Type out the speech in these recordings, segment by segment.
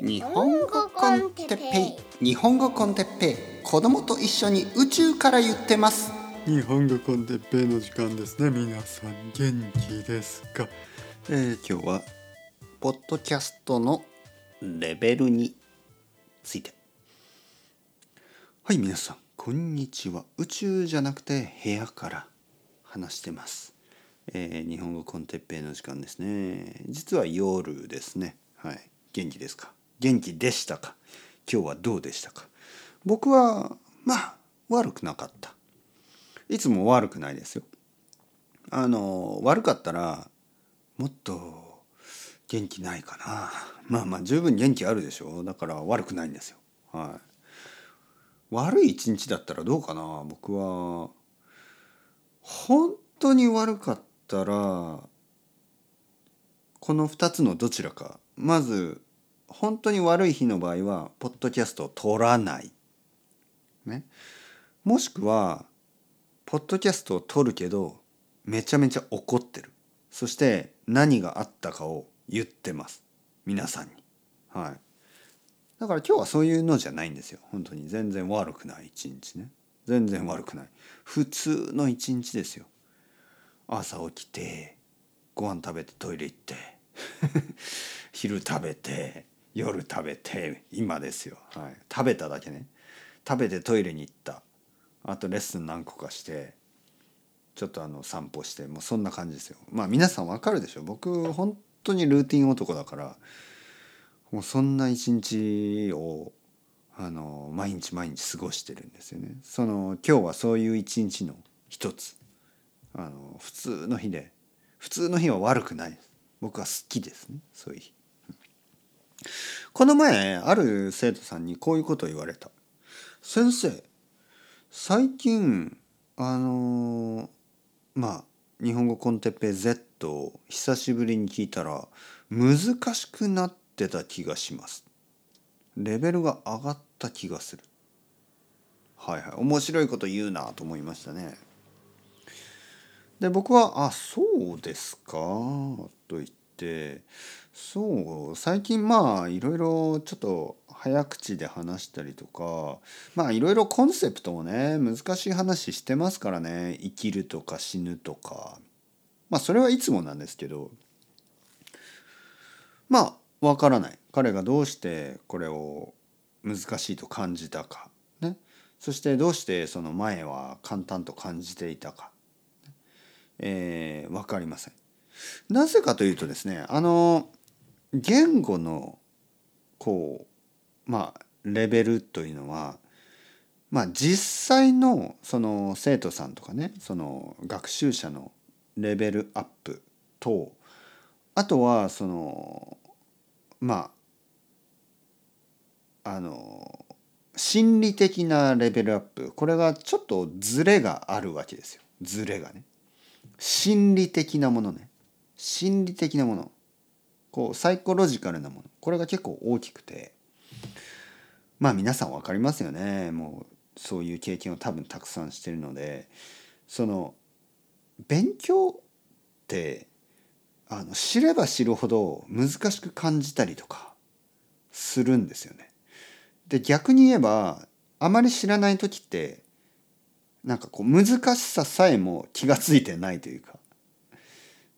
日本語コンテッペイ。日本語コンテッペイ。子供と一緒に宇宙から言ってます。日本語コンテッペイの時間ですね皆さん。元気ですか、えー、今日はポッドキャストのレベルについて。はい皆さんこんにちは。宇宙じゃなくて部屋から話してます。えー、日本語コンテッペイの時間ですね。実は夜ですね。はい。元気ですか？元気でしたか？今日はどうでしたか？僕はまあ悪くなかった。いつも悪くないですよ。あの悪かったらもっと元気ないかな。まあまあ十分元気あるでしょだから悪くないんですよ。はい。悪い一日だったらどうかな？僕は本当に悪かったらこの2つのどちらか。まず本当に悪い日の場合はポッドキャストを撮らない。ね。もしくはポッドキャストを撮るけどめちゃめちゃ怒ってる。そして何があったかを言ってます。皆さんに。はい。だから今日はそういうのじゃないんですよ。本当に全然悪くない一日ね。全然悪くない。普通の一日ですよ。朝起きてご飯食べてトイレ行って 昼食べて夜食べて今ですよ、はい、食べただけね。食べてトイレに行った。あとレッスン何個かしてちょっとあの散歩してもうそんな感じですよ。まあ皆さんわかるでしょ。僕本当にルーティン男だからもうそんな一日をあの毎日毎日過ごしてるんですよね。その今日はそういう一日の一つ。あの普通の日で普通の日は悪くないです。僕は好きですね。そういう日この前ある生徒さんにこういうことを言われた。先生最近あのまあ日本語コンテッペイ Z を久しぶりに聞いたら難しくなってた気がします。レベルが上がった気がする。はいはい。面白いこと言うなと思いましたね。で僕は「あそうですか」と言ってそう最近まあいろいろちょっと早口で話したりとかまあいろいろコンセプトもね難しい話してますからね生きるとか死ぬとか。まあそれはいつもなんですけどまあわからない。彼がどうしてこれを難しいと感じたか。ね。そしてどうしてその前は簡単と感じていたか。えー、分かりません。なぜかというとですねあの言語のこうまあレベルというのはまあ実際のその生徒さんとかねその学習者のレベルアップとあとはそのまああの心理的なレベルアップこれがちょっとズレがあるわけですよズレがね。心理的なものね心理的なもの。こうサイコロジカルなもの。これが結構大きくて。まあ皆さん分かりますよね。もうそういう経験を多分たくさんしてるので。その勉強ってあの知れば知るほど難しく感じたりとかするんですよね。で逆に言えばあまり知らない時ってなんかこう難しささえも気が付いてないというか。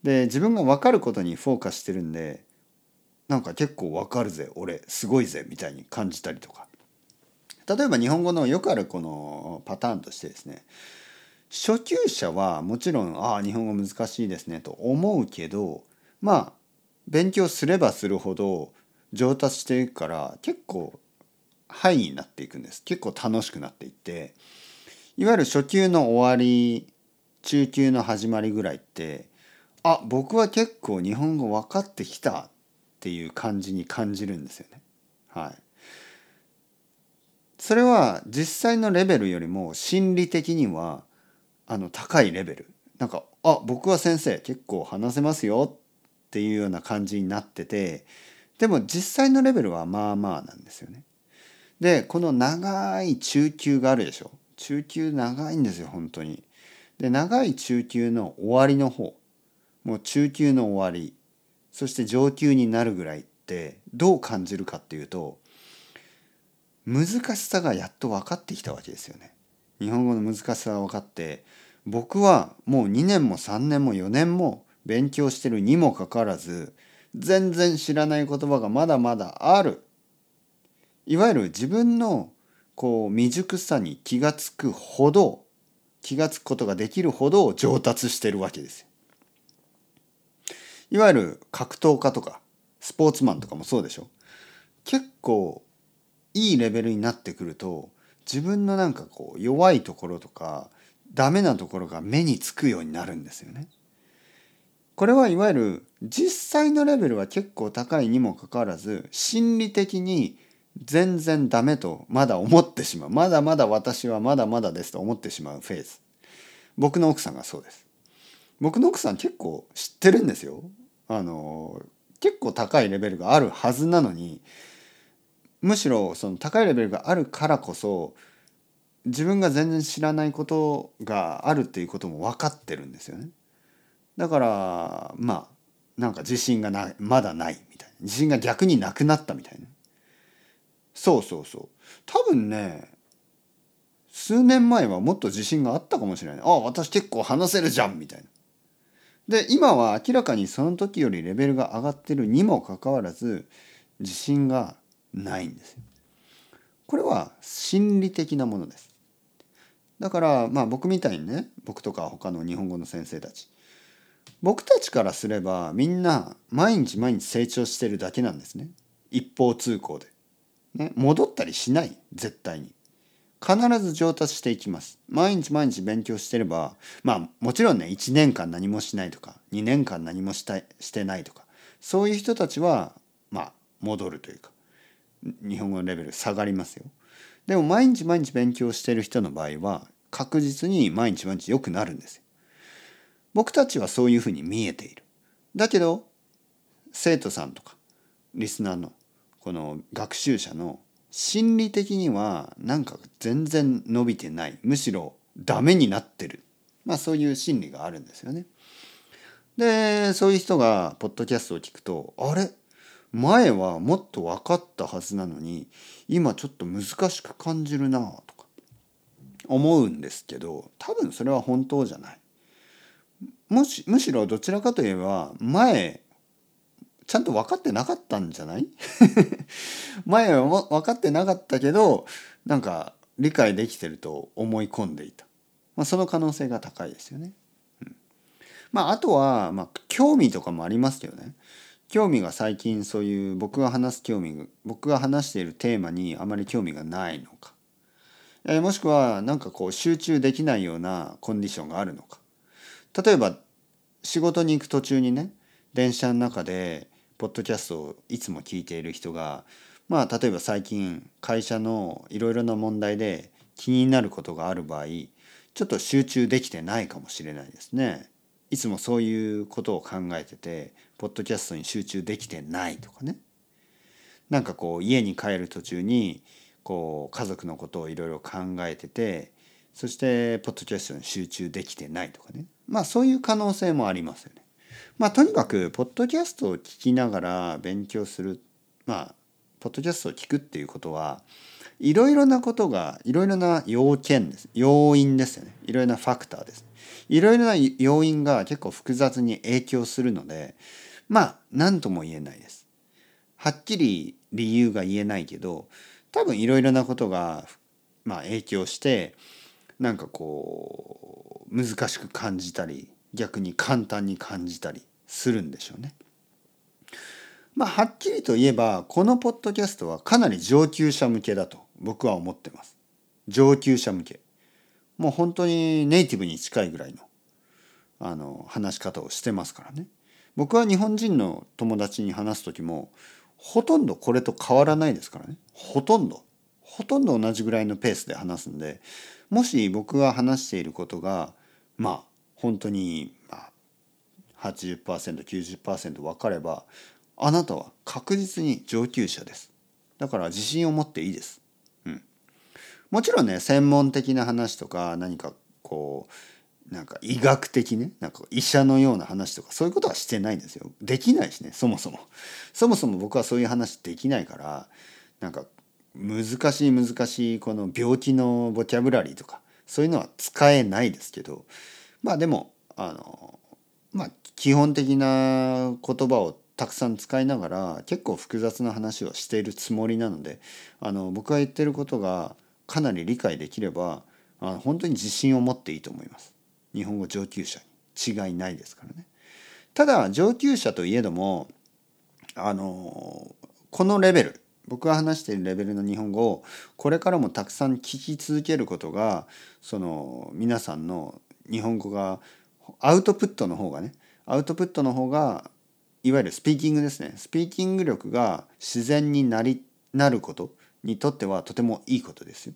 で自分が分かることにフォーカスしてるんでなんか結構分かるぜ俺すごいぜみたいに感じたりとか。例えば日本語のよくあるこのパターンとしてですね初級者はもちろんああ日本語難しいですねと思うけどまあ勉強すればするほど上達していくから結構範囲になっていくんです。結構楽しくなっていっていわゆる初級の終わり中級の始まりぐらいってあ僕は結構日本語分かってきたっていう感じに感じるんですよね。はい。それは実際のレベルよりも心理的にはあの高いレベル。なんかあ僕は先生結構話せますよっていうような感じになっててでも実際のレベルはまあまあなんですよね。でこの長い中級があるでしょ。中級長いんですよ本当に。で長い中級の終わりの方もう中級の終わりそして上級になるぐらいってどう感じるかっていうと難しさがやっと分かってきたわけですよね。日本語の難しさが分かって僕はもう2年も3年も4年も勉強してるにもかかわらず全然知らない言葉がまだまだある。いわゆる自分のこう未熟さに気がつくほど気がつくことができるほど上達してるわけですよ。いわゆる格闘家とかスポーツマンとかもそうでしょ。結構いいレベルになってくると自分のなんかこう弱いところとかダメなところが目につくようになるんですよね。これはいわゆる実際のレベルは結構高いにもかかわらず心理的に全然ダメとまだ思ってしまう。まだまだ私はまだまだですと思ってしまうフェーズ。僕の奥さんがそうです。僕の奥さん結構知ってるんですよ。あの結構高いレベルがあるはずなのにむしろその高いレベルがあるからこそ自分が全然知らないことがあるっていうことも分かってるんですよね。だからまあなんか自信がなまだないみたいな。自信が逆になくなったみたいな。そうそうそう。多分ね数年前はもっと自信があったかもしれない。ああ私結構話せるじゃんみたいな。で今は明らかにその時よりレベルが上がってるにもかかわらず自信がないんですよ。これは心理的なものです。だからまあ僕みたいにね僕とか他の日本語の先生たち。僕たちからすればみんな毎日毎日成長してるだけなんですね。一方通行で、ね、戻ったりしない。絶対に。必ず上達していきます。毎日毎日勉強してればまあもちろんね1年間何もしないとか2年間何もしたしてないとかそういう人たちはまあ戻るというか日本語のレベル下がりますよ。でも毎日毎日勉強してる人の場合は確実に毎日毎日良くなるんですよ。僕たちはそういうふうに見えている。だけど生徒さんとかリスナーのこの学習者の心理的にはなんか全然伸びてないむしろダメになってるまあそういう心理があるんですよね。でそういう人がポッドキャストを聞くとあれ？前はもっと分かったはずなのに今ちょっと難しく感じるなとか思うんですけど多分それは本当じゃない。もしむしろどちらかといえば前ちゃんと分かってなかったんじゃない？前は分かってなかったけどなんか理解できてると思い込んでいた、まあ、その可能性が高いですよね。うん、まああとは、まあ、興味とかもありますけどね。興味が最近そういう僕が話す興味僕が話しているテーマにあまり興味がないのか、えー、もしくは何かこう集中できないようなコンディションがあるのか。例えば仕事に行く途中にね電車の中でポッドキャストをいつも聞いている人がまあ例えば最近会社のいろいろな問題で気になることがある場合ちょっと集中できてないかもしれないですね。いつもそういうことを考えててポッドキャストに集中できてないとかねなんかこう家に帰る途中にこう家族のことをいろいろ考えててそしてポッドキャストに集中できてないとかねまあそういう可能性もありますよね。まあとにかくポッドキャストを聞きながら勉強するまあポッドキャストを聞くっていうことはいろいろなことがいろいろな要件です。要因ですよね。いろいろなファクターです。いろいろな要因が結構複雑に影響するのでまあ何とも言えないです。はっきり理由が言えないけど多分いろいろなことがまあ影響してなんかこう難しく感じたり逆に簡単に感じたりするんでしょうね。まあはっきりと言えばこのポッドキャストはかなり上級者向けだと僕は思ってます。上級者向け。もう本当にネイティブに近いぐらいのあの話し方をしてますからね。僕は日本人の友達に話す時もほとんどこれと変わらないですからね。ほとんど。ほとんど同じぐらいのペースで話すんでもし僕が話していることがまあ本当にまあ 80%90% 分かればあなたは確実に上級者です。だから自信を持っていいです。うん。もちろんね専門的な話とか何かこうなんか医学的ねなんか医者のような話とかそういうことはしてないんですよできないしねそもそもそもそも僕はそういう話できないからなんか難しい難しいこの病気のボキャブラリーとかそういうのは使えないですけどまあでもあの基本的な言葉をたくさん使いながら結構複雑な話をしているつもりなのであの僕が言ってることがかなり理解できればあ本当に自信を持っていいと思います。日本語上級者に違いないですからね。ただ上級者といえどもあのこのレベル僕が話しているレベルの日本語をこれからもたくさん聞き続けることがその皆さんの日本語がアウトプットの方がねアウトプットの方がいわゆるスピーキングですねスピーキング力が自然になりなることにとってはとてもいいことですよ。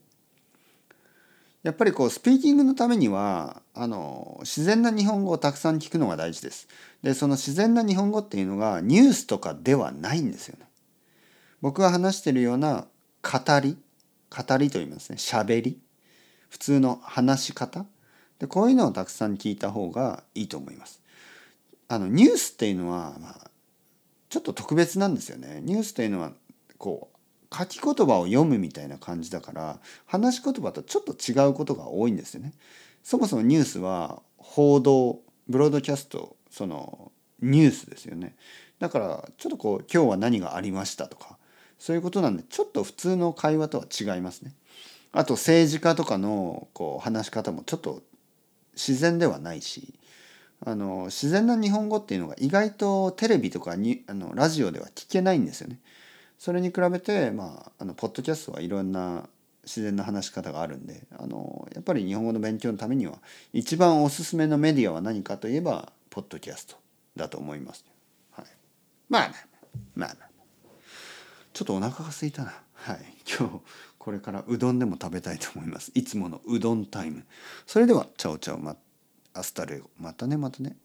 やっぱりこうスピーキングのためにはあの自然な日本語をたくさん聞くのが大事です。でその自然な日本語っていうのがニュースとかではないんですよね。僕が話してるような語り語りと言いますね喋り普通の話し方でこういうのをたくさん聞いた方がいいと思います。あのニュースっていうのは、まあ、ちょっと特別なんですよね。ニュースというのはこう書き言葉を読むみたいな感じだから話し言葉とちょっと違うことが多いんですよね。そもそもニュースは報道ブロードキャストそのニュースですよね。だからちょっとこう今日は何がありましたとかそういうことなんでちょっと普通の会話とは違いますね。あと政治家とかのこう話し方もちょっと自然ではないしあの自然な日本語っていうのが意外とテレビとかにあのラジオでは聞けないんですよね。それに比べて、まあ、あのポッドキャストはいろんな自然な話し方があるんであのやっぱり日本語の勉強のためには一番おすすめのメディアは何かといえばポッドキャストだと思います、はい、まあまあまあまあ。ちょっとお腹が空いたな。はい。今日これからうどんでも食べたいと思います。いつものうどんタイム。それでは ciao ciao ま hasta luego またねまたね。